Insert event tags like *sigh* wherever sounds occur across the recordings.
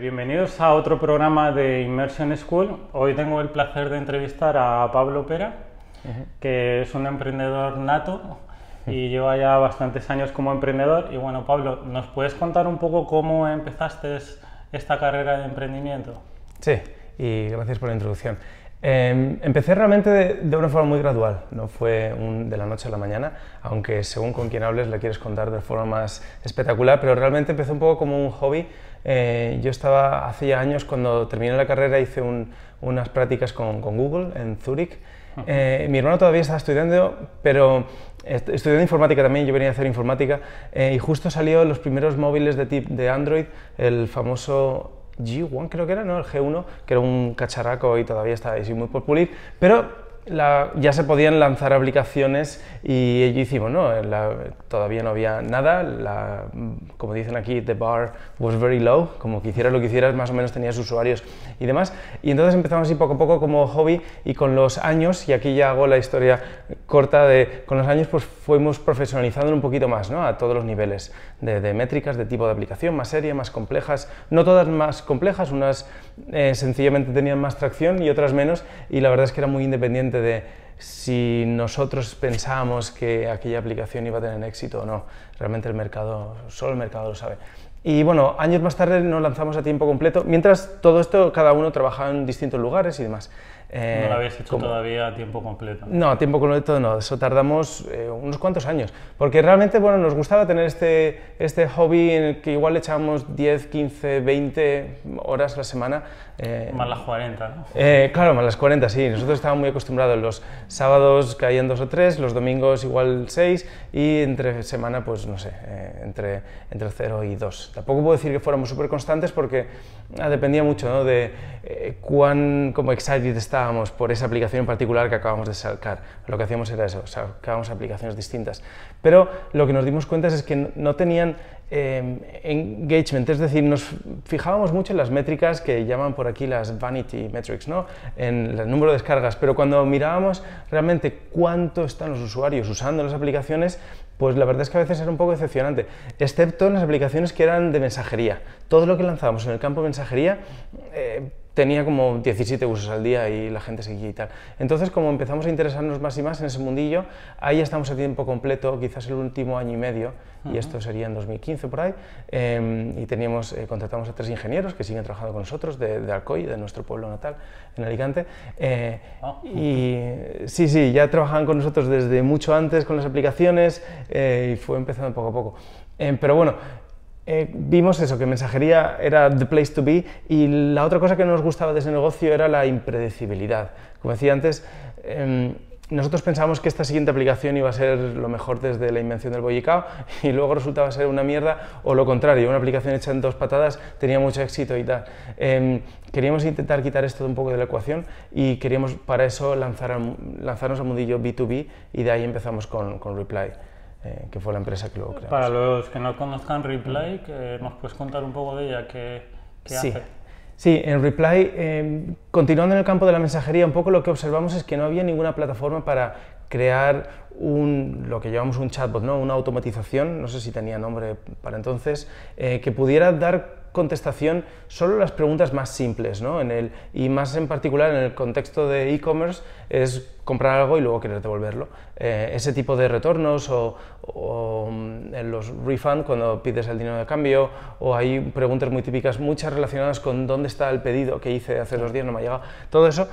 bienvenidos a otro programa de Immersion School. Hoy tengo el placer de entrevistar a Pablo Pera, que es un emprendedor nato y lleva ya bastantes años como emprendedor. Y bueno, Pablo, ¿nos puedes contar un poco cómo empezaste esta carrera de emprendimiento? Sí, y gracias por la introducción. Em, empecé realmente de, una forma muy gradual, no fue de la noche a la mañana, aunque según con quien hables le quieres contar de forma más espectacular, pero realmente empecé un poco como un hobby. Eh, yo estaba hace ya años, cuando terminé la carrera, hice unas prácticas con, Google en Zurich. Eh, mi hermano todavía estaba estudiando, pero estudiando informática también, yo venía a hacer informática, eh, y justo salió los primeros móviles de, de Android, el famoso G1 creo que era, ¿no? El G1, que era un cacharraco y todavía está ahí muy por pulir, pero ya se podían lanzar aplicaciones y ello hicimos, ¿no? todavía no había nada, como dicen aquí, the bar was very low, como que hicieras lo que hicieras, más o menos tenías usuarios y demás. Y entonces empezamos así poco a poco como hobby y con los años, y aquí ya hago la historia corta de, con los años pues fuimos profesionalizando un poquito más, ¿no? A todos los niveles de, métricas, de tipo de aplicación, más seria, más complejas, no todas más complejas, unas eh, sencillamente tenían más tracción y otras menos, y la verdad es que era muy independiente de si nosotros pensábamos que aquella aplicación iba a tener éxito o no. Realmente el mercado, solo el mercado lo sabe. Y bueno, años más tarde nos lanzamos a tiempo completo, mientras todo esto cada uno trabajaba en distintos lugares y demás. Eh, ¿No lo habéis hecho todavía a tiempo completo? No, a tiempo completo no, eso tardamos eh, unos cuantos años, porque realmente bueno, nos gustaba tener este, este hobby en el que igual le echábamos 10, 15, 20 horas a la semana. Eh, más las 40, ¿no? claro, más las 40, sí. Nosotros estábamos muy acostumbrados, los sábados caían dos o tres, los domingos igual seis y entre semana, pues no sé, entre, entre 0 y 2. Tampoco puedo decir que fuéramos súper constantes porque ah, dependía mucho ¿no? de cuán como excited está por esa aplicación en particular que acabamos de sacar. Lo que hacíamos era eso, sacábamos aplicaciones distintas. Pero lo que nos dimos cuenta es que no tenían eh, engagement, es decir, nos fijábamos mucho en las métricas que llaman por aquí las vanity metrics, ¿no? en el número de descargas, pero cuando mirábamos realmente cuánto están los usuarios usando las aplicaciones, pues la verdad es que a veces era un poco decepcionante, excepto en las aplicaciones que eran de mensajería. Todo lo que lanzábamos en el campo mensajería eh, tenía como 17 usos al día y la gente seguía y tal. Entonces, como empezamos a interesarnos más y más en ese mundillo, ahí estamos a tiempo completo, quizás el último año y medio, y esto sería en 2015 por ahí, em, y teníamos, eh, contratamos a tres ingenieros que siguen trabajando con nosotros, de, de Alcoy, de nuestro pueblo natal, en Alicante, eh, ah. y sí, sí, ya trabajaban con nosotros desde mucho antes con las aplicaciones, eh, y fue empezando poco a poco. Em, pero bueno, eh, vimos eso, que mensajería era the place to be y la otra cosa que nos gustaba de ese negocio era la impredecibilidad. Como decía antes, em, nosotros pensábamos que esta siguiente aplicación iba a ser lo mejor desde la invención del bollicao *laughs* y luego resultaba ser una mierda o lo contrario, una aplicación hecha en dos patadas tenía mucho éxito y tal. Em, queríamos intentar quitar esto un poco de la ecuación y queríamos para eso lanzar, lanzarnos al mundillo B2B y de ahí empezamos con, con Reply. Eh, que fue la empresa que lo creó. Para los que no conozcan Reply, ¿nos puedes contar un poco de ella? ¿Qué, sí. hace? Sí, en Reply, em, continuando en el campo de la mensajería, un poco lo que observamos es que no había ninguna plataforma para crear un, lo que llamamos un chatbot, ¿no? una automatización, no sé si tenía nombre para entonces, eh, que pudiera dar contestación solo las preguntas más simples, ¿no? en el, y más en particular en el contexto de e-commerce es comprar algo y luego querer devolverlo. Eh, ese tipo de retornos o, mm, en los refund cuando pides el dinero de cambio o hay preguntas muy típicas, muchas relacionadas con dónde está el pedido que hice hace dos días, no me ha llegado. Todo eso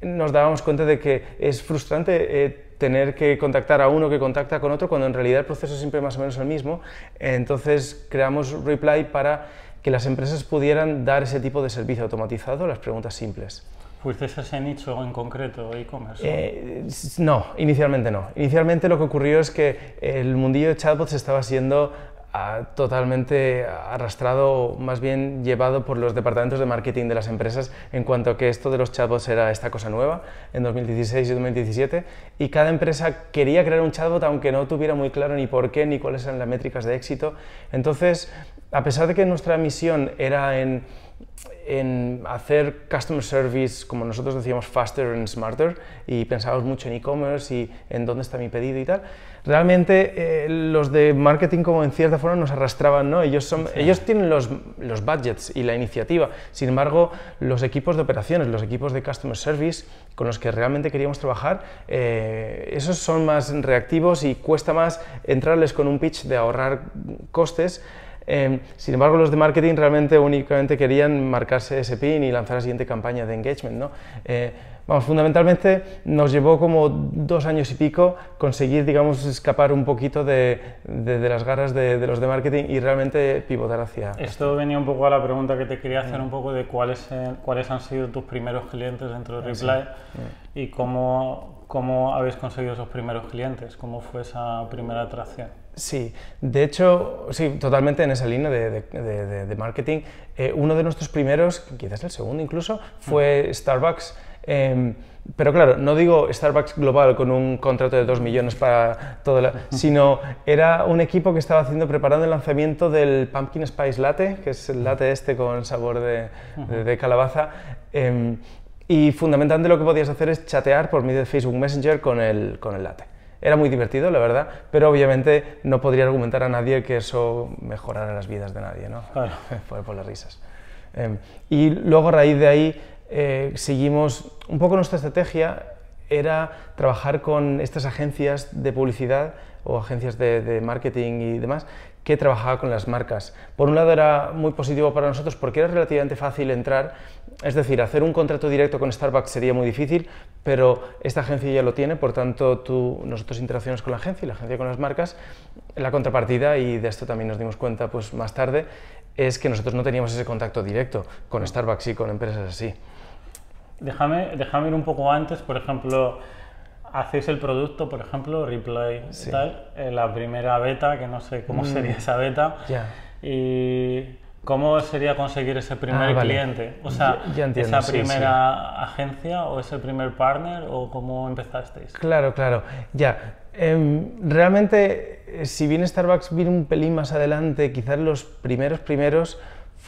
nos dábamos cuenta de que es frustrante eh, tener que contactar a uno que contacta con otro cuando en realidad el proceso es siempre más o menos el mismo. Entonces creamos Reply para que las empresas pudieran dar ese tipo de servicio automatizado, las preguntas simples. ¿Fuiste ese nicho en concreto, e-commerce? Eh, no, inicialmente no. Inicialmente lo que ocurrió es que el mundillo de chatbots estaba siendo totalmente arrastrado, más bien llevado por los departamentos de marketing de las empresas en cuanto a que esto de los chatbots era esta cosa nueva en 2016 y 2017 y cada empresa quería crear un chatbot aunque no tuviera muy claro ni por qué ni cuáles eran las métricas de éxito. Entonces, a pesar de que nuestra misión era en en hacer customer service, como nosotros decíamos, faster and smarter, y pensábamos mucho en e-commerce y en dónde está mi pedido y tal. Realmente eh, los de marketing como en cierta forma nos arrastraban, ¿no? Ellos, son, ellos tienen los, los budgets y la iniciativa, sin embargo los equipos de operaciones, los equipos de customer service con los que realmente queríamos trabajar, eh, esos son más reactivos y cuesta más entrarles con un pitch de ahorrar costes Em, sin embargo, los de marketing realmente únicamente querían marcarse ese pin y lanzar la siguiente campaña de engagement. ¿no? Eh, vamos, fundamentalmente nos llevó como dos años y pico conseguir, digamos, escapar un poquito de, de, las garras de, los de marketing y realmente pivotar hacia... Esto venía un poco a la pregunta que te quería hacer un poco de cuáles, eh, cuáles han sido tus primeros clientes dentro de Reply y cómo, cómo habéis conseguido esos primeros clientes, cómo fue esa primera atracción. Sí, de hecho, sí, totalmente en esa línea de, marketing. Eh, uno de nuestros primeros, quizás el segundo incluso, fue Starbucks. Em, pero claro, no digo Starbucks Global con un contrato de 2 millones para todo, la, *laughs* sino era un equipo que estaba haciendo, preparando el lanzamiento del Pumpkin Spice Latte, que es el latte este con sabor de, calabaza. Em, y fundamentalmente lo que podías hacer es chatear por medio de Facebook Messenger con el, con el latte. Era muy divertido, la verdad, pero obviamente no podría argumentar a nadie que eso mejorara las vidas de nadie, ¿no? Claro. *laughs* Fue por las risas. Em, y luego a raíz de ahí eh, seguimos, un poco nuestra estrategia era trabajar con estas agencias de publicidad o agencias de, de marketing y demás que trabajaba con las marcas. Por un lado era muy positivo para nosotros porque era relativamente fácil entrar, es decir, hacer un contrato directo con Starbucks sería muy difícil, pero esta agencia ya lo tiene, por tanto tú, nosotros interaccionamos con la agencia y la agencia con las marcas. La contrapartida, y de esto también nos dimos cuenta pues, más tarde, es que nosotros no teníamos ese contacto directo con Starbucks y con empresas así. Déjame, déjame ir un poco antes, por ejemplo, hacéis el producto, por ejemplo, Replay tal, la primera beta, que no sé cómo mm. sería esa beta, y cómo sería conseguir ese primer ah, cliente, o sea, esa primera agencia o ese primer partner, o cómo empezasteis. Claro, claro, ya. Em, realmente, eh, si bien Starbucks vino un pelín más adelante, quizás los primeros primeros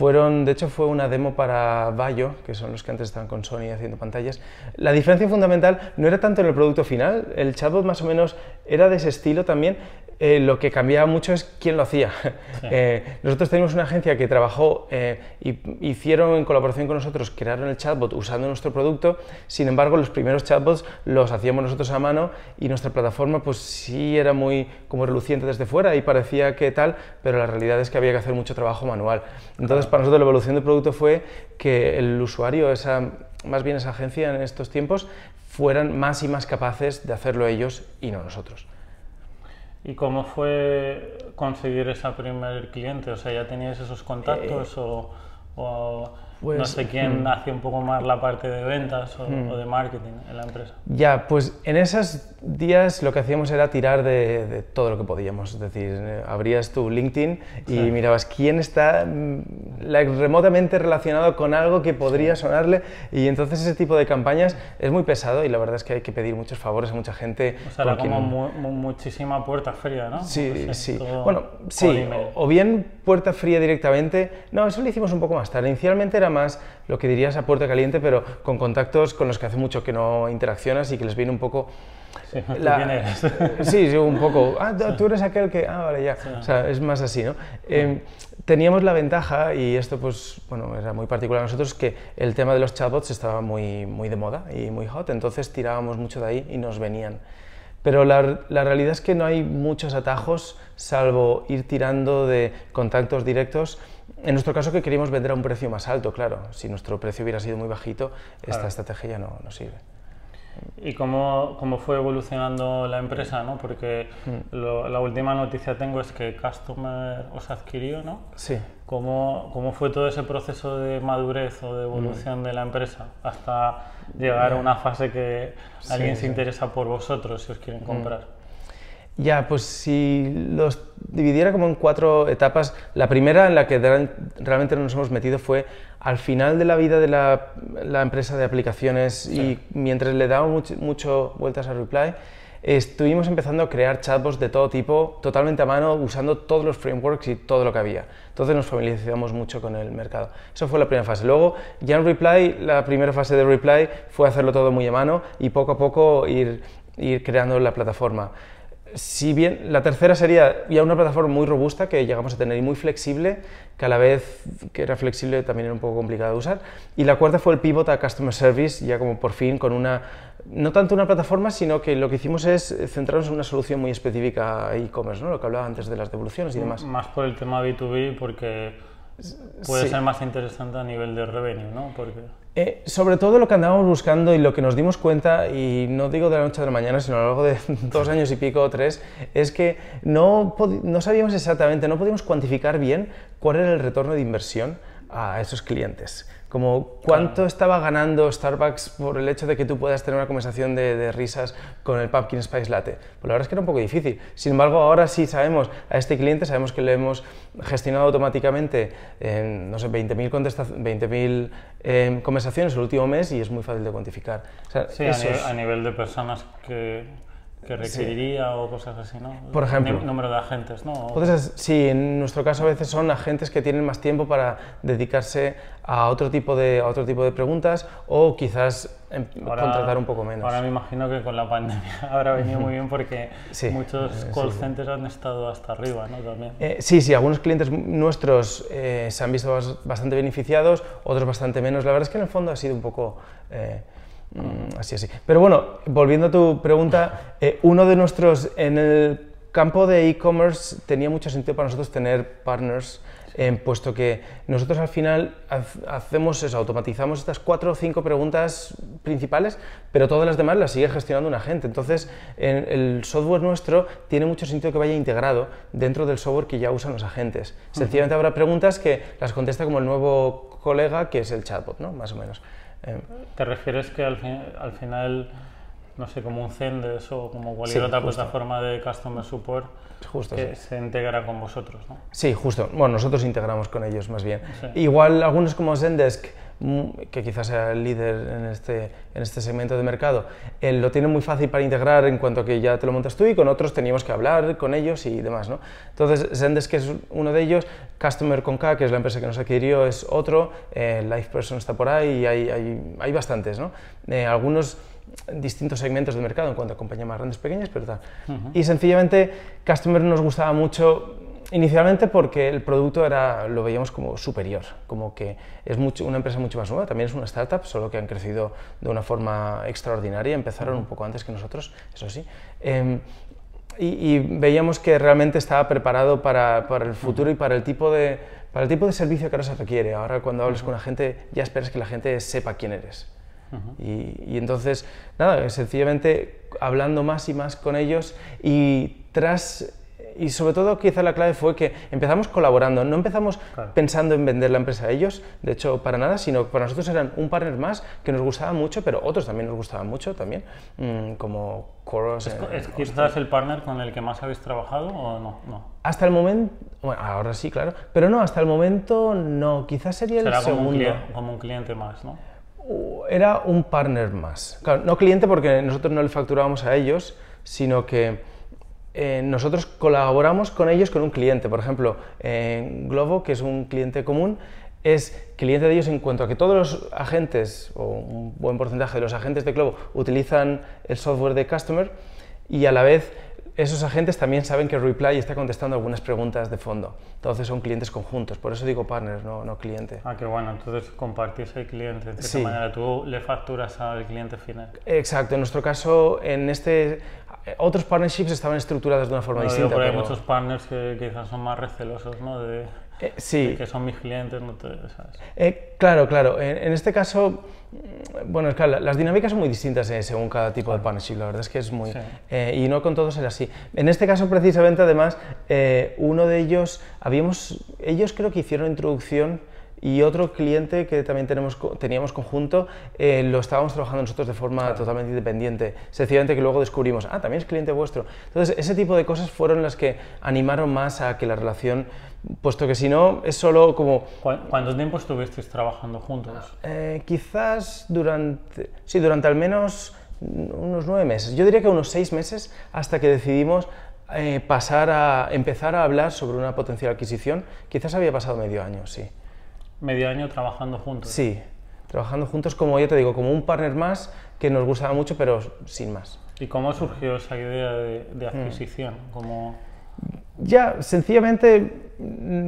fueron, de hecho, fue una demo para Bayo, que son los que antes estaban con Sony haciendo pantallas. La diferencia fundamental no era tanto en el producto final, el chatbot más o menos era de ese estilo también, eh, lo que cambiaba mucho es quién lo hacía. *laughs* Eh, nosotros tenemos una agencia que trabajó eh, y hicieron en colaboración con nosotros, crearon el chatbot usando nuestro producto, sin embargo los primeros chatbots los hacíamos nosotros a mano y nuestra plataforma pues sí era muy como reluciente desde fuera y parecía que tal, pero la realidad es que había que hacer mucho trabajo manual. Entonces para nosotros la evolución del producto fue que el usuario, esa, más bien esa agencia en estos tiempos, fueran más y más capaces de hacerlo ellos y no nosotros. ¿Y cómo fue conseguir ese primer cliente? O sea, ¿ya tenías esos contactos eh, o, pues, no sé quién mm. hacía un poco más la parte de ventas o, mm. de marketing en la empresa? Ya, pues en esos días lo que hacíamos era tirar de, todo lo que podíamos. Es decir, eh, abrías tu LinkedIn y mirabas quién está mm, remotamente relacionado con algo que podría sonarle y entonces ese tipo de campañas es muy pesado y la verdad es que hay que pedir muchos favores a mucha gente. O sea, era como muchísima puerta fría, ¿no? Sí, sí. Bueno, sí, o, bien puerta fría directamente. No, eso lo hicimos un poco más tarde. Inicialmente era más lo que dirías a puerta caliente, pero con contactos con los que hace mucho que no interaccionas y que les viene un poco... Sí, la, *laughs* sí, un poco. Ah, tú eres aquel que... Ah, vale, ya. O sea, es más así, ¿no? Em, teníamos la ventaja, y esto pues, bueno, era muy particular a nosotros, que el tema de los chatbots estaba muy, muy de moda y muy hot, entonces tirábamos mucho de ahí y nos venían. Pero la, la, realidad es que no hay muchos atajos, salvo ir tirando de contactos directos en nuestro caso que queríamos vender a un precio más alto, claro. Si nuestro precio hubiera sido muy bajito, esta estrategia ya no, no sirve. ¿Y cómo, cómo, fue evolucionando la empresa? ¿no? Porque mm. la última noticia tengo es que Customer os adquirió, ¿no? Sí. ¿Cómo, ¿Cómo, fue todo ese proceso de madurez o de evolución mm. de la empresa hasta llegar a una fase que alguien se interesa por vosotros si os quieren mm. comprar? Ya, pues si los dividiera como en cuatro etapas, la primera en la que realmente nos hemos metido fue al final de la vida de la, empresa de aplicaciones y mientras le dábamos mucho, vueltas a Reply, estuvimos empezando a crear chatbots de todo tipo, totalmente a mano, usando todos los frameworks y todo lo que había. Entonces nos familiarizamos mucho con el mercado. Eso fue la primera fase. Luego, ya en Reply, la primera fase de Reply fue hacerlo todo muy a mano y poco a poco ir, ir creando la plataforma si bien la tercera sería ya una plataforma muy robusta que llegamos a tener y muy flexible, que a la vez que era flexible también era un poco complicada de usar. Y la cuarta fue el pivot a Customer Service, ya como por fin con una, no tanto una plataforma, sino que lo que hicimos es centrarnos en una solución muy específica a e-commerce, ¿no? lo que hablaba antes de las devoluciones y demás. Más por el tema B2B, porque puede ser más interesante a nivel de revenue, ¿no? Porque... Eh, sobre todo lo que andábamos buscando y lo que nos dimos cuenta, y no digo de la noche a la mañana, sino a lo largo de *laughs* dos años y pico o tres, es que no, no sabíamos exactamente, no podíamos cuantificar bien cuál era el retorno de inversión a esos clientes como cuánto estaba ganando Starbucks por el hecho de que tú puedas tener una conversación de, risas con el Pumpkin Spice Latte. Pues la verdad es que era un poco difícil. Sin embargo, ahora sí sabemos a este cliente, sabemos que le hemos gestionado automáticamente, en, no sé, 20.000 20 eh, conversaciones el último mes y es muy fácil de cuantificar. sí, a nivel de personas que que requeriría o cosas así, ¿no? Por ejemplo. número de agentes, ¿no? Entonces, sí, en nuestro caso a veces son agentes que tienen más tiempo para dedicarse a otro tipo de, a otro tipo de preguntas o quizás em, contratar un poco menos. Ahora me imagino que con la pandemia *laughs* habrá venido muy bien porque *laughs* muchos eh, call centers han estado hasta arriba, ¿no? También. Eh, sí, sí, algunos clientes nuestros eh, se han visto bastante beneficiados, otros bastante menos. La verdad es que en el fondo ha sido un poco... Mm, así, así. Pero bueno, volviendo a tu pregunta, eh, uno de nuestros, en el campo de e-commerce tenía mucho sentido para nosotros tener partners, eh, puesto que nosotros al final hacemos eso, automatizamos estas cuatro o cinco preguntas principales, pero todas las demás las sigue gestionando un agente. Entonces, el software nuestro tiene mucho sentido que vaya integrado dentro del software que ya usan los agentes. Sencillamente habrá preguntas que las contesta como el nuevo colega, que es el chatbot, ¿no? Más o menos. Eh, ¿Te refieres que al, al, final, no sé, como un Zendesk o como cualquier otra plataforma de Customer Support, justo, que se integra con vosotros, ¿no? Sí, justo. Bueno, nosotros integramos con ellos más bien. Igual algunos como Zendesk que quizás sea el líder en este, en este segmento de mercado, él lo tiene muy fácil para integrar en cuanto a que ya te lo montas tú y con otros teníamos que hablar con ellos y demás. ¿no? Entonces, Zendesk es uno de ellos, Customer con K, que es la empresa que nos adquirió, es otro, eh, LifePerson está por ahí y hay, hay, hay bastantes. ¿no? Eh, algunos distintos segmentos del mercado en cuanto a compañías más grandes, pequeñas, pero tal. Y sencillamente, Customer nos gustaba mucho Inicialmente porque el producto era, lo veíamos como superior, como que es mucho, una empresa mucho más nueva, también es una startup, solo que han crecido de una forma extraordinaria, empezaron un poco antes que nosotros, eso sí. Em, y, veíamos que realmente estaba preparado para, para, el futuro y para el, tipo de, para el tipo de servicio que ahora se requiere. Ahora cuando hables con la gente ya esperas que la gente sepa quién eres. y, y, entonces, nada, sencillamente hablando más y más con ellos y tras y sobre todo quizá la clave fue que empezamos colaborando, no empezamos pensando en vender la empresa a ellos, de hecho para nada, sino para nosotros eran un partner más que nos gustaba mucho, pero otros también nos gustaban mucho también, mm, como Coros. ¿Es, quizás el partner con el que más habéis trabajado o no? no? Hasta el momento, bueno, ahora sí, claro, pero no, hasta el momento no, quizás sería el segundo. Un, cliente, como un cliente más, ¿no? Era un partner más. Claro, no cliente porque nosotros no le facturábamos a ellos, sino que eh, nosotros colaboramos con ellos con un cliente. Por ejemplo, Globo, que es un cliente común, es cliente de ellos en cuanto a que todos los agentes, o un buen porcentaje de los agentes de Globo, utilizan el software de Customer y a la vez esos agentes también saben que Reply está contestando algunas preguntas de fondo. Entonces son clientes conjuntos, por eso digo partners, no, no cliente. Ah, qué bueno, entonces compartís el cliente, de cierta manera tú le facturas al cliente final. Exacto, en nuestro caso, en este, otros partnerships estaban estructurados de una forma distinta. Pero hay muchos partners que quizás son más recelosos, ¿no? De, eh, sí. que son mis clientes, no te, ¿sabes? Eh, claro, claro. En, este caso, mm, bueno, claro, las dinámicas son muy distintas eh, según cada tipo de partnership. La verdad es que es muy... y no con todos era así. En este caso, precisamente, además, uno de ellos, habíamos... Ellos creo que hicieron introducción y otro cliente que también tenemos, teníamos conjunto, eh, lo estábamos trabajando nosotros de forma totalmente independiente. Sencillamente que luego descubrimos, ah, también es cliente vuestro. Entonces, ese tipo de cosas fueron las que animaron más a que la relación, puesto que si no, es solo como... ¿Cuánto tiempo estuvisteis trabajando juntos? Eh, quizás durante, sí, durante al menos unos nueve meses, yo diría que unos seis meses hasta que decidimos eh, pasar a empezar a hablar sobre una potencial adquisición. Quizás había pasado medio año, sí. Medio año trabajando juntos. Sí, trabajando juntos como ya te digo, como un partner más que nos gustaba mucho, pero sin más. ¿Y cómo surgió esa idea de, de adquisición? Como... Ya, sencillamente,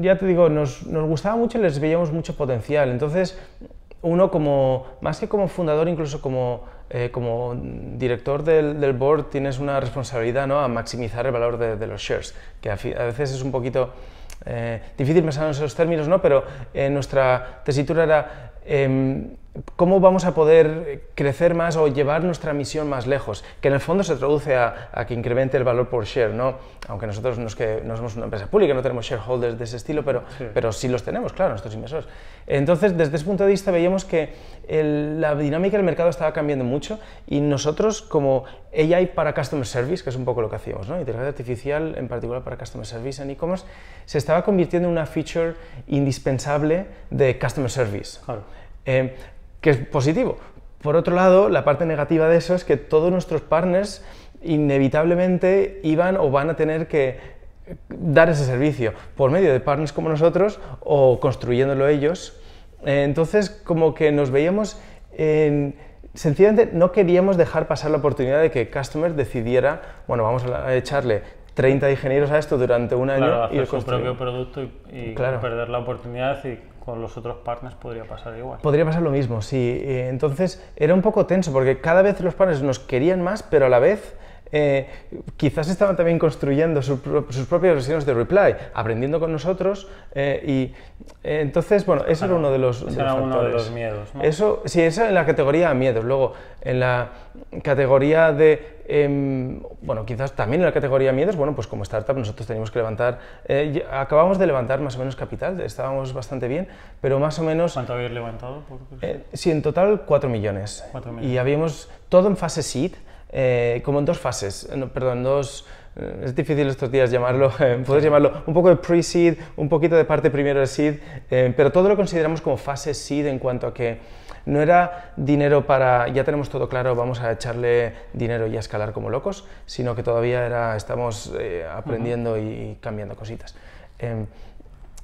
ya te digo, nos, nos gustaba mucho y les veíamos mucho potencial. Entonces, uno como, más que como fundador, incluso como, eh, como director del, del, board, tienes una responsabilidad ¿no? a maximizar el valor de, los shares, que a, veces es un poquito eh, difícil pensar en esos términos, ¿no? pero eh, nuestra tesitura era eh, cómo vamos a poder crecer más o llevar nuestra misión más lejos, que en el fondo se traduce a, a que incremente el valor por share, ¿no? aunque nosotros no, es que, no somos una empresa pública, no tenemos shareholders de ese estilo, pero sí. pero sí los tenemos, claro, nuestros inversores. Entonces, desde ese punto de vista veíamos que el, la dinámica del mercado estaba cambiando mucho y nosotros como AI para Customer Service, que es un poco lo que hacíamos, ¿no? inteligencia artificial en particular para Customer Service en e-commerce, se estaba convirtiendo en una feature indispensable de Customer Service. Claro. Eh, que es positivo. Por otro lado, la parte negativa de eso es que todos nuestros partners inevitablemente iban o van a tener que dar ese servicio por medio de partners como nosotros o construyéndolo ellos. Eh, entonces, como que nos veíamos en sencillamente no queríamos dejar pasar la oportunidad de que Customer decidiera, bueno, vamos a echarle 30 ingenieros a esto durante un año claro, hacer y lo su propio producto y, y Claro. perder la oportunidad y con los otros partners podría pasar igual. Podría pasar lo mismo, sí. Eh, Entonces era un poco tenso porque cada vez los partners nos querían más, pero a la vez eh, quizás estaban también construyendo sus, pro- sus propias versiones de Reply, aprendiendo con nosotros eh, y eh, entonces, bueno, eso era uno de los, de era los uno de los miedos, ¿no? Eso, sí, eso en la categoría miedos. Luego, en la categoría de, em, bueno, quizás también en la categoría miedos, bueno, pues como startup nosotros teníamos que levantar, eh, acabamos de levantar más o menos capital, estábamos bastante bien, pero más o menos ¿Cuánto habéis levantado? Eh, sí, en total 4 millones. Cuatro Y millones. habíamos todo en fase seed, eh, como en dos fases, eh, no, perdón, dos... eh, Es difícil estos días llamarlo, *laughs* eh, puedes llamarlo un poco de pre-seed, un poquito de parte primero de seed, eh, pero todo lo consideramos como fase seed en cuanto a que no era dinero para, ya tenemos todo claro, vamos a echarle dinero y a escalar como locos, sino que todavía era, estamos eh, aprendiendo y, y cambiando cositas. Em,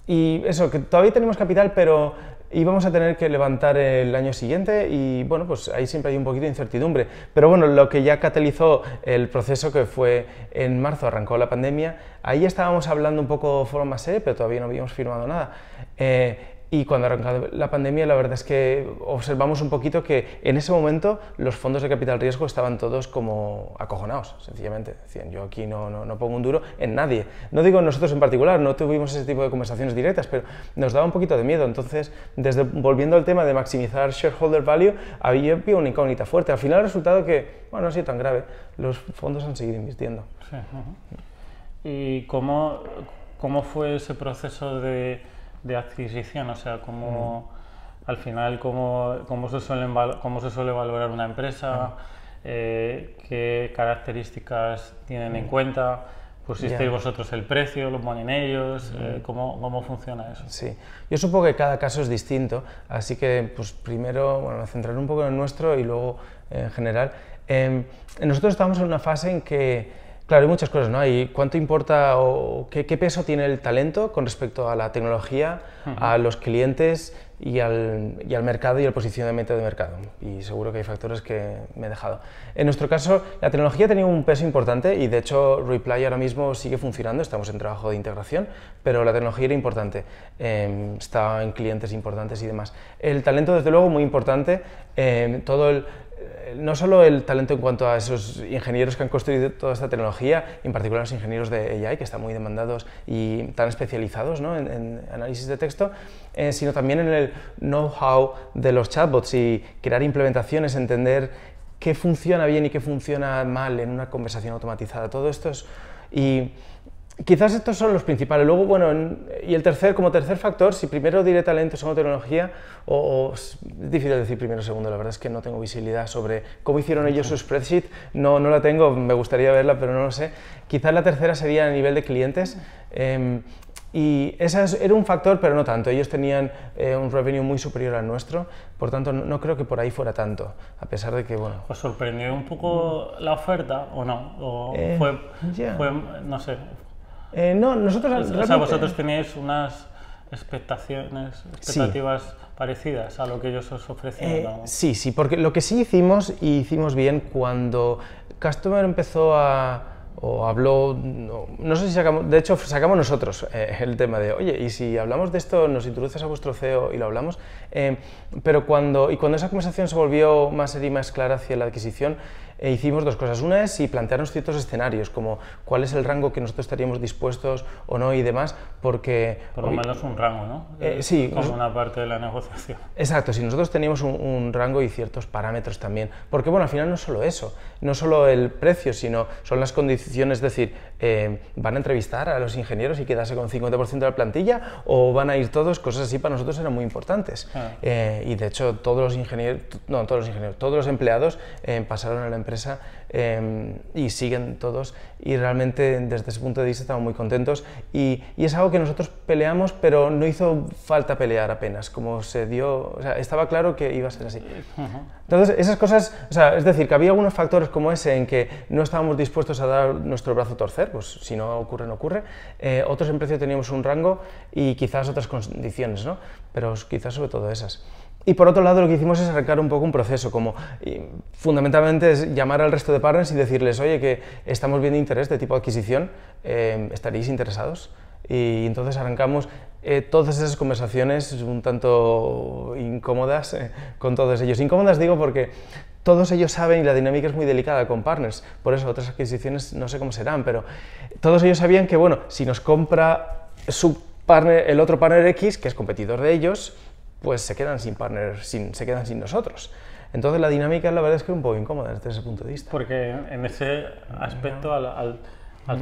y eso, que todavía tenemos capital, pero íbamos a tener que levantar el año siguiente y bueno, pues ahí siempre hay un poquito de incertidumbre. Pero bueno, lo que ya catalizó el proceso que fue en marzo, arrancó la pandemia, ahí estábamos hablando un poco de forma más seria, pero todavía no habíamos firmado nada. Eh, y cuando arrancó la pandemia, la verdad es que observamos un poquito que en ese momento los fondos de capital riesgo estaban todos como acojonados, sencillamente. Decían, yo aquí no, no, no pongo un duro en nadie. No digo nosotros en particular, no tuvimos ese tipo de conversaciones directas, pero nos daba un poquito de miedo. Entonces, desde, volviendo al tema de maximizar shareholder value, había una incógnita fuerte. Al final, el resultado que, bueno, no ha sido tan grave, los fondos han seguido invirtiendo. Sí, ujú. ¿Y cómo, cómo fue ese proceso de, de adquisición? O sea, cómo, al final, cómo, cómo, se suelen cómo se suele valorar una empresa, Eh, qué características tienen en cuenta, pusisteis Ya. vosotros el precio, lo ponen ellos, Eh, ¿cómo, ¿cómo funciona eso? Sí, yo supongo que cada caso es distinto, así que pues primero bueno, me centraré un poco en el nuestro y luego eh, en general. Eh, nosotros estamos en una fase en que, claro, hay muchas cosas, ¿no? Hay cuánto importa o qué, qué peso tiene el talento con respecto a la tecnología, a los clientes y al, y al mercado y al posicionamiento de mercado. Y seguro que hay factores que me he dejado. En nuestro caso, la tecnología ha tenido un peso importante y de hecho Reply ahora mismo sigue funcionando, estamos en trabajo de integración, pero la tecnología era importante, eh, está en clientes importantes y demás. El talento, desde luego, muy importante, eh, todo el, no solo el talento en cuanto a esos ingenieros que han construido toda esta tecnología, en particular los ingenieros de AI, que están muy demandados y tan especializados ¿no? en, en análisis de texto, eh, sino también en el know-how de los chatbots y crear implementaciones, entender qué funciona bien y qué funciona mal en una conversación automatizada. Todo esto es... Y, Quizás estos son los principales. Luego, bueno, en- y el tercer, como tercer factor, si primero diré talento, segundo tecnología, o, o es difícil decir primero o segundo, la verdad es que no tengo visibilidad sobre cómo hicieron ellos su spreadsheet, no, no la tengo, me gustaría verla, pero no lo sé. Quizás la tercera sería a nivel de clientes. Em, Y ese era un factor, pero no tanto. Ellos tenían eh, un revenue muy superior al nuestro, por tanto no, creo que por ahí fuera tanto, a pesar de que, bueno... ¿Os sorprendió un poco la oferta o no? ¿O eh, fue, fue, no sé... Eh, no, nosotros... O sea, vosotros teníais unas expectaciones, expectativas parecidas a lo que ellos os ofrecían. Sí, sí, porque lo que sí hicimos, y hicimos bien, cuando Customer empezó a o habló, no, sé si sacamos, de hecho sacamos nosotros eh, el tema de, oye, y si hablamos de esto, nos introduces a vuestro CEO y lo hablamos, eh, pero cuando, y cuando esa conversación se volvió más seria y más clara hacia la adquisición, e hicimos dos cosas. Una es si plantearnos ciertos escenarios, como cuál es el rango que nosotros estaríamos dispuestos o no y demás, porque... Por lo menos un rango, ¿no? Eh, sí. Como una parte de la negociación. *laughs* Exacto, si nosotros teníamos un, rango y ciertos parámetros también. Porque, bueno, al final no es solo eso, no solo el precio, sino son las condiciones, es decir, eh, ¿van a entrevistar a los ingenieros y quedarse con 50% de la plantilla o van a ir todos? Cosas así para nosotros eran muy importantes. Ah. Eh, y de hecho, todos los ingenieros, no, todos los ingenieros, todos los empleados pasaron a la empresa empresa em, y siguen todos y realmente desde ese punto de vista estamos muy contentos y, y, es algo que nosotros peleamos pero no hizo falta pelear apenas, como se dio, o sea, estaba claro que iba a ser así. Entonces esas cosas, o sea, es decir, que había algunos factores como ese en que no estábamos dispuestos a dar nuestro brazo a torcer, pues si no ocurre, no ocurre, eh, otros en precio teníamos un rango y quizás otras condiciones, ¿no? pero quizás sobre todo esas. Y por otro lado, lo que hicimos es arrancar un poco un proceso, como fundamentalmente es llamar al resto de partners y decirles, oye, que estamos viendo interés de tipo adquisición, eh, ¿estaréis interesados? Y entonces arrancamos eh, todas esas conversaciones un tanto incómodas eh, con todos ellos. Incómodas digo porque todos ellos saben y la dinámica es muy delicada con partners, por eso otras adquisiciones no sé cómo serán, pero todos ellos sabían que, bueno, si nos compra su partner, el otro partner X, que es competidor de ellos, pues se quedan sin partner, sin, se quedan sin nosotros. Entonces la dinámica la verdad es que es un poco incómoda desde ese punto de vista. Porque en ese aspecto, al, al,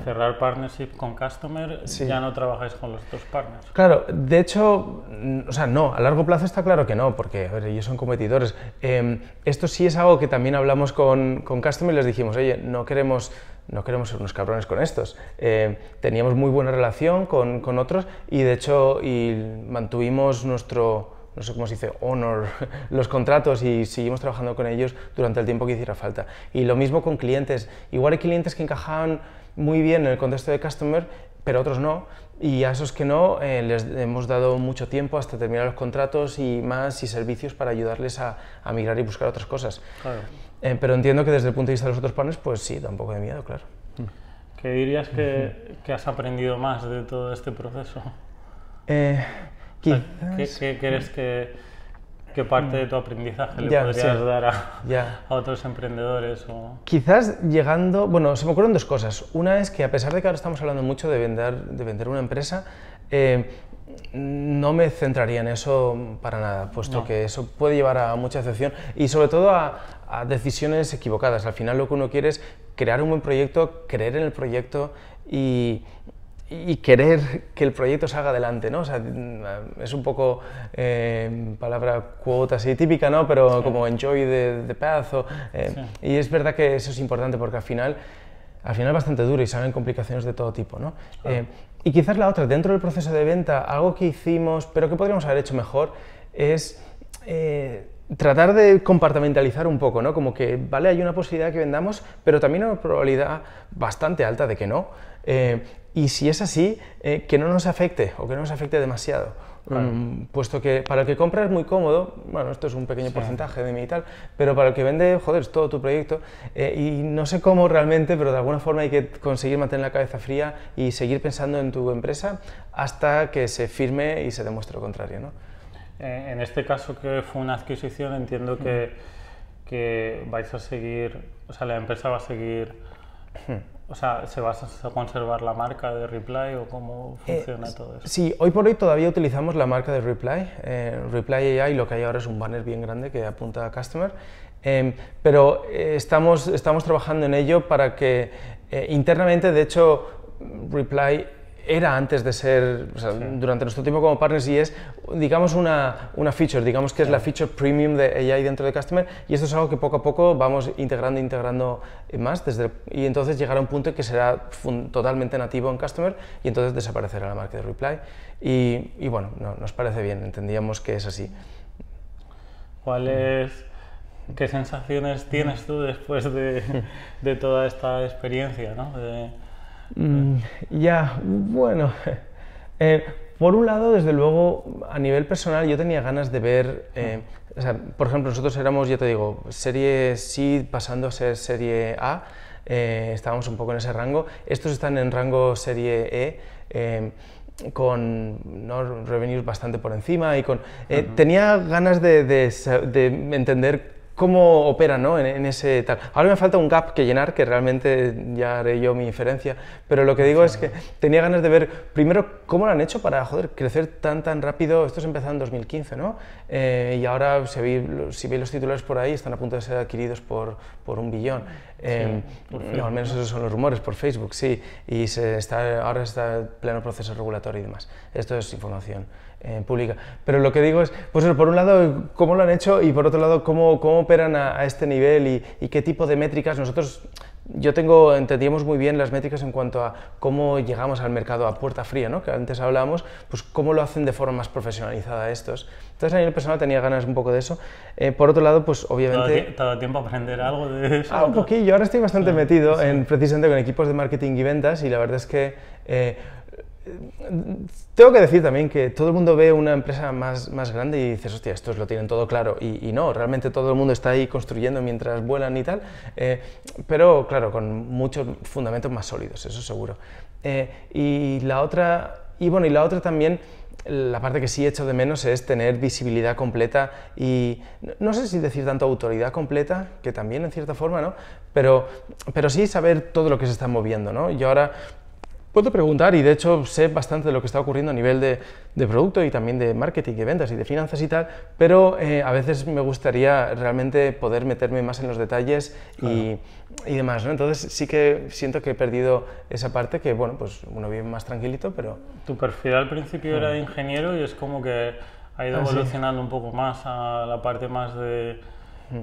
cerrar partnership con customer, ya no trabajáis con los otros partners. Claro, de hecho, o sea, no, a largo plazo está claro que no, porque a ver, ellos son competidores. Em, esto sí es algo que también hablamos con, con customer y les dijimos, oye, no queremos no queremos ser unos cabrones con estos. Em, teníamos muy buena relación con, con, otros y de hecho y mantuvimos nuestro, no sé cómo se dice, honor *laughs* los contratos y seguimos trabajando con ellos durante el tiempo que hiciera falta. Y lo mismo con clientes. Igual hay clientes que encajaban muy bien en el contexto de customer, pero otros no. Y a esos que no, eh, les hemos dado mucho tiempo hasta terminar los contratos y más y servicios para ayudarles a, a migrar y buscar otras cosas. Eh, pero entiendo que desde el punto de vista de los otros partners, pues sí, da un poco de miedo, claro. ¿Qué dirías que, que has aprendido más de todo este proceso? Eh, ¿Qué, crees que, qué parte de tu aprendizaje le podrías dar a, a, otros emprendedores? O... Quizás llegando, bueno, se me ocurren dos cosas. Una es que a pesar de que ahora estamos hablando mucho de vender, de vender una empresa, eh, no me centraría en eso para nada, puesto que eso puede llevar a mucha decepción y sobre todo a, a, decisiones equivocadas. Al final lo que uno quiere es crear un buen proyecto, creer en el proyecto y, y querer que el proyecto salga adelante, ¿no? O sea, es un poco eh, palabra cuota así típica, ¿no? Pero como enjoy the, the path. Eh, y es verdad que eso es importante porque al final, al final es bastante duro y salen complicaciones de todo tipo, ¿no? Eh, y quizás la otra, dentro del proceso de venta, algo que hicimos, pero que podríamos haber hecho mejor, es tratar de compartimentalizar un poco, ¿no? Como que, vale, hay una posibilidad que vendamos, pero también una probabilidad bastante alta de que no. Y si es así, eh, que no nos afecte o que no nos afecte demasiado. Mm, puesto que para el que compra es muy cómodo, bueno, esto es un pequeño porcentaje de mí y tal, pero para el que vende, joder, es todo tu proyecto. Eh, y no sé cómo realmente, pero de alguna forma hay que conseguir mantener la cabeza fría y seguir pensando en tu empresa hasta que se firme y se demuestre lo contrario. ¿no? Eh, en este caso que fue una adquisición, entiendo que, que vais a seguir, o sea, la empresa va a seguir o sea, ¿se va a conservar la marca de Reply o cómo eh, funciona todo eso? Sí, hoy por hoy todavía utilizamos la marca de Reply. Eh, Reply AI lo que hay ahora es un banner bien grande que apunta a Customer. Em, pero eh, estamos, estamos trabajando en ello para que internamente, de hecho, Reply era antes de ser, o sea, durante nuestro tiempo como partners y es, digamos, una, una feature, digamos que es la feature premium de AI dentro de Customer y esto es algo que poco a poco vamos integrando, integrando más desde, y entonces llegará un punto que será totalmente nativo en Customer y entonces desaparecerá la marca de Reply y, y bueno, no, nos parece bien, entendíamos que es así. ¿Cuál es, qué sensaciones tienes tú después de, de toda esta experiencia? ¿no? Mm, ya, bueno. *laughs* Eh, por un lado, desde luego, a nivel personal, yo tenía ganas de ver, eh, o sea, por ejemplo, nosotros éramos, ya te digo, serie C pasando a ser serie A, eh, estábamos un poco en ese rango. Estos están en rango serie E. con ¿no? revenues bastante por encima y con... Tenía ganas de, de, de entender cómo opera ¿no? en, ese tal. Ahora me falta un gap que llenar, que realmente ya haré yo mi inferencia, pero lo que digo es que tenía ganas de ver primero cómo lo han hecho para joder, crecer tan tan rápido. Esto se empezó en 2015, ¿no? Eh, y ahora, si veis, si veis los titulares por ahí, están a punto de ser adquiridos por, por un billón. Eh, no, al menos esos son los rumores por Facebook, sí. Y se está, ahora está en pleno proceso regulatorio y demás. Esto es información. Eh, pública. Pero lo que digo es, pues por un lado, cómo lo han hecho y por otro lado, cómo, cómo operan a, este nivel y, y, qué tipo de métricas. Nosotros, yo tengo, entendíamos muy bien las métricas en cuanto a cómo llegamos al mercado a puerta fría, ¿no? que antes hablábamos, pues cómo lo hacen de forma más profesionalizada estos. Entonces a nivel personal tenía ganas un poco de eso. Eh, por otro lado, pues obviamente... ¿Todo tiempo aprender algo de eso? Ah, un poquillo. Ahora estoy bastante metido en, precisamente con equipos de marketing y ventas y la verdad es que... Eh, tengo que decir también que todo el mundo ve una empresa más, más grande y dices, hostia, estos lo tienen todo claro. Y, no, realmente todo el mundo está ahí construyendo mientras vuelan y tal, eh, pero claro, con muchos fundamentos más sólidos, eso seguro. Eh, y la otra, y bueno, y la otra también, la parte que sí echo de menos es tener visibilidad completa y no sé si decir tanto autoridad completa, que también en cierta forma, ¿no? Pero, pero sí saber todo lo que se está moviendo, ¿no? Yo ahora Puedo preguntar y de hecho sé bastante de lo que está ocurriendo a nivel de, de producto y también de marketing y ventas y de finanzas y tal, pero eh, a veces me gustaría realmente poder meterme más en los detalles y, y, demás. ¿no? Entonces sí que siento que he perdido esa parte que, bueno, pues uno vive más tranquilito, pero... Tu perfil al principio era de ingeniero y es como que ha ido ah, evolucionando un poco más a la parte más de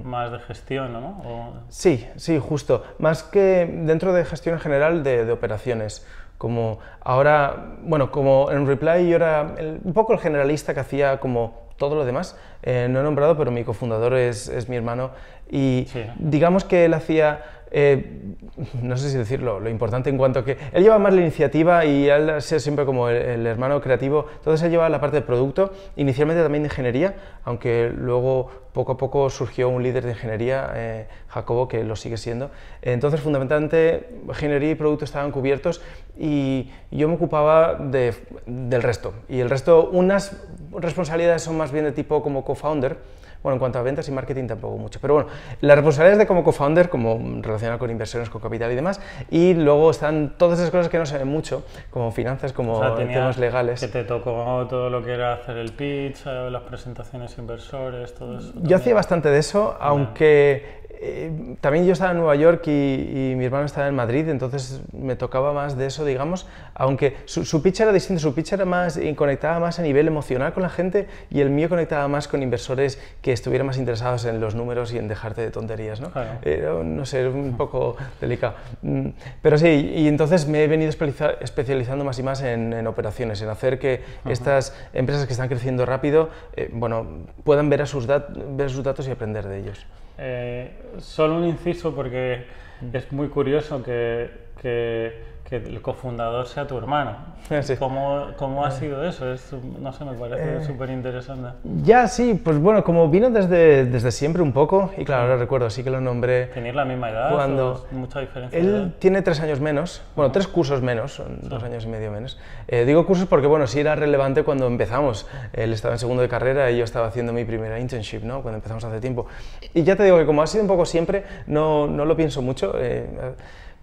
más de gestión, ¿no? Sí, sí, justo. Más que dentro de gestión en general de, de operaciones como ahora, bueno, como en Reply yo era un poco el generalista que hacía como todo lo demás. Eh, no he nombrado, pero mi cofundador es, es mi hermano y digamos que él hacía eh, no sé si decirlo, lo importante en cuanto a que él lleva más la iniciativa y él ha siempre como el, hermano creativo, entonces él lleva la parte de producto, inicialmente también de ingeniería, aunque luego poco a poco surgió un líder de ingeniería, eh, Jacobo, que lo sigue siendo. Entonces, fundamentalmente, ingeniería y producto estaban cubiertos y yo me ocupaba de, del resto. Y el resto, unas responsabilidades son más bien de tipo como co-founder, bueno, en cuanto a ventas y marketing tampoco mucho. Pero bueno, las responsabilidades de como co-founder, como relacionado con inversiones, con capital y demás, y luego están todas esas cosas que no se ven mucho, como finanzas, como temas legales. Que te tocó todo lo que era hacer el pitch, eh, las presentaciones inversores, todo eso. Yo hacía bastante de eso, aunque eh, también yo estaba en Nueva York y, mi hermano estaba en Madrid, entonces me tocaba más de eso, digamos, aunque su, pitch era distinto, su pitch era más, y conectaba más a nivel emocional con la gente y el mío conectaba más con inversores que estuvieran más interesados en los números y en dejarte de tonterías, ¿no? Era, no sé, un poco delicado. Mm, pero sí, y entonces me he venido especializando más y más en, operaciones, en hacer que estas empresas que están creciendo rápido, eh, bueno, puedan ver, a sus ver sus datos y aprender de ellos. Eh, solo un inciso porque mm. es muy curioso que, que que el cofundador sea tu hermano. *laughs* ¿Cómo, ¿Cómo, ha sido eso? Es, no sé, me parece eh, súper interesante. Ya, sí, pues bueno, como vino desde, desde siempre un poco, y claro, ahora recuerdo, sí que lo nombré. ¿Tenéis la misma edad? Cuando mucha diferencia? Él tiene tres años menos, bueno, tres cursos menos, son dos años y medio menos. Eh, digo cursos porque, bueno, sí era relevante cuando empezamos. Él estaba en segundo de carrera y yo estaba haciendo mi primera internship, ¿no? Cuando empezamos hace tiempo. Y ya te digo que como ha sido un poco siempre, no, no lo pienso mucho, eh,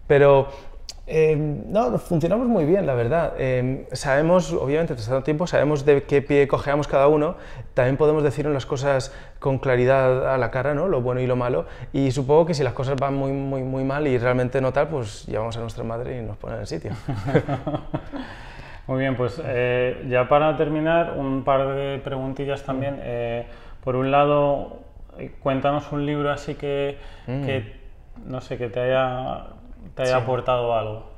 pero eh, no, funcionamos muy bien, la verdad. Eh, sabemos, obviamente, tras tanto tiempo, sabemos de qué pie cojeamos cada uno. También podemos decirnos las cosas con claridad a la cara, ¿no? Lo bueno y lo malo. Y supongo que si las cosas van muy, muy, muy mal y realmente no tal, pues llamamos a nuestra madre y nos ponen en el sitio. *laughs* Muy bien, pues eh, ya para terminar, un par de preguntillas también. Eh, por un lado, eh, cuéntanos un libro así que, Mm. que, no sé, que te haya, te haya aportado algo.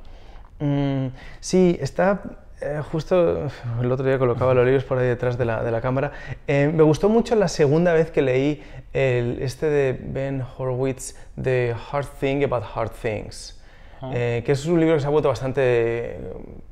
Mm, sí, está eh, justo el otro día colocaba los libros por ahí detrás de la, de la cámara. Eh, me gustó mucho la segunda vez que leí el, este de Ben Horowitz, The Hard Thing About Hard Things. Eh, que es un libro que se ha vuelto bastante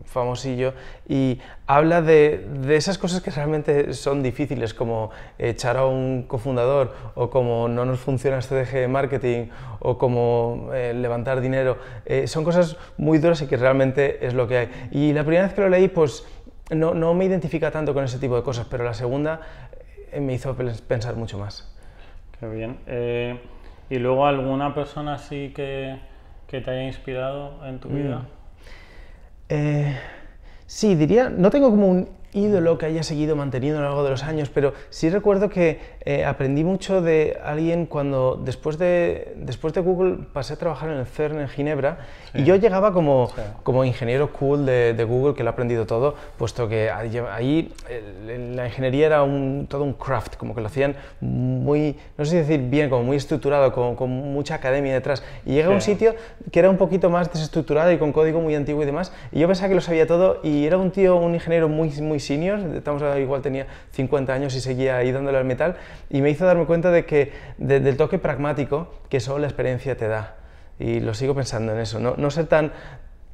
famosillo y habla de, de, esas cosas que realmente son difíciles, como echar a un cofundador o como no nos funciona este eje de marketing o como eh, levantar dinero. Eh, son cosas muy duras y que realmente es lo que hay. Y la primera vez que lo leí, pues no, no me identifica tanto con ese tipo de cosas, pero la segunda eh, me hizo pensar mucho más. Qué bien. Eh, ¿Y luego alguna persona así que que te haya inspirado en tu vida? Mm. Eh, sí, diría, no tengo como un ídolo que haya seguido manteniendo a lo largo de los años, pero sí recuerdo que eh, aprendí mucho de alguien cuando después de, después de Google pasé a trabajar en el CERN en Ginebra sí. y yo llegaba como, sí. como ingeniero cool de, de, Google que lo ha aprendido todo, puesto que ahí el, la ingeniería era un, todo un craft, como que lo hacían muy, no sé si decir bien, como muy estructurado, con, con mucha academia detrás. Y llegué sí. a un sitio que era un poquito más desestructurado y con código muy antiguo y demás, y yo pensaba que lo sabía todo y era un tío, un ingeniero muy, muy senior, estamos, igual tenía 50 años y seguía ahí dándole al metal, y me hizo darme cuenta de que, de, del toque pragmático que solo la experiencia te da. Y lo sigo pensando en eso, no, no ser tan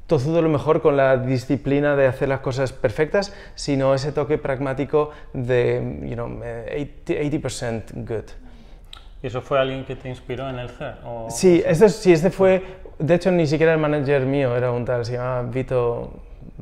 tozudo lo mejor con la disciplina de hacer las cosas perfectas, sino ese toque pragmático de, you know, 80%, good. ¿Y eso fue alguien que te inspiró en el CER? O... Sí, este, sí, este fue, de hecho ni siquiera el manager mío, era un tal, se llamaba Vito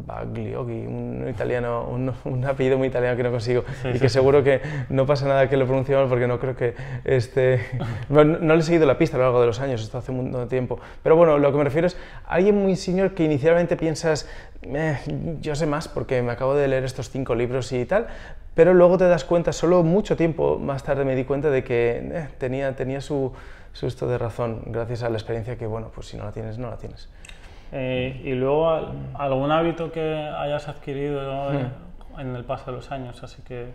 Baglioghi, un italiano, un, un, apellido muy italiano que no consigo sí, y que sí, seguro que no pasa nada que lo pronuncie mal porque no creo que este... *laughs* no, no, le he seguido la pista a lo largo de los años, esto hace un montón de tiempo. Pero bueno, lo que me refiero es a alguien muy senior que inicialmente piensas, eh, yo sé más porque me acabo de leer estos cinco libros y tal, pero luego te das cuenta, solo mucho tiempo más tarde me di cuenta de que eh, tenía, tenía su, su esto de razón, gracias a la experiencia que, bueno, pues si no la tienes, no la tienes. Eh, y luego algún hábito que hayas adquirido hmm. en el paso de los años, así que...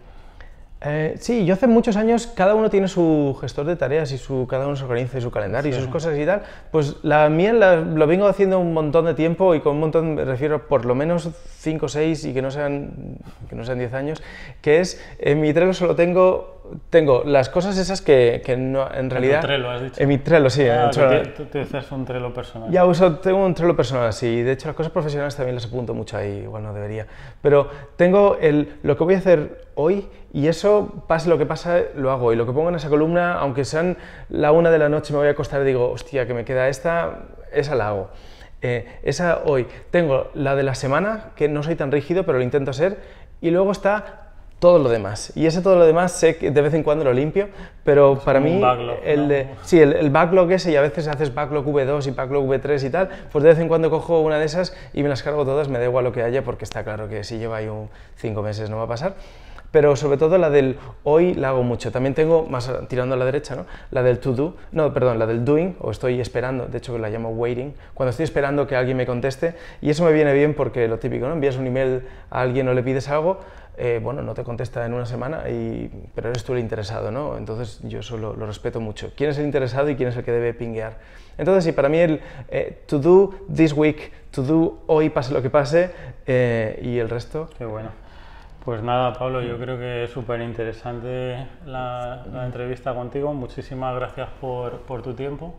Eh, sí, yo hace muchos años, cada uno tiene su gestor de tareas y su, cada uno se organiza su calendario sí. y sus cosas y tal. Pues la mía la, lo vengo haciendo un montón de tiempo y con un montón me refiero por lo menos 5 o 6 y que no sean que no sean 10 años, que es en mi Trello solo tengo tengo las cosas esas que, que no, en realidad... En tu Trello, has dicho. En mi Trello, sí. Ah, hecho, tú utilizas un Trello personal. Ya uso, tengo un Trello personal, sí. De hecho, las cosas profesionales también las apunto mucho ahí, igual no debería. Pero tengo el, lo que voy a hacer hoy y eso, pase lo que pase, lo hago. Y lo que pongo en esa columna, aunque sean la una de la noche, me voy a acostar y digo, hostia, que me queda esta, esa la hago. Eh, esa hoy. Tengo la de la semana, que no soy tan rígido, pero lo intento ser. Y luego está todo lo demás. Y ese todo lo demás sé que de vez en cuando lo limpio, pero para mí backlog, el, ¿no? de, sí, el, el, backlog ese y a veces haces backlog V2 y backlog V3 y tal, pues de vez en cuando cojo una de esas y me las cargo todas, me da igual lo que haya porque está claro que si lleva ahí un cinco meses no va a pasar. Pero sobre todo la del hoy la hago mucho. También tengo, más tirando a la derecha, ¿no? la del to do, no, perdón, la del doing, o estoy esperando, de hecho la llamo waiting, cuando estoy esperando que alguien me conteste, y eso me viene bien porque lo típico, ¿no? Envías un email a alguien o le pides algo, eh, bueno, no te contesta en una semana, y, pero eres tú el interesado, ¿no? Entonces yo eso lo, lo, respeto mucho. ¿Quién es el interesado y quién es el que debe pinguear? Entonces, sí, para mí el eh, to do this week, to do hoy, pase lo que pase, eh, y el resto... Qué bueno. Pues nada, Pablo, yo creo que es súper interesante la, la, entrevista contigo. Muchísimas gracias por, por tu tiempo.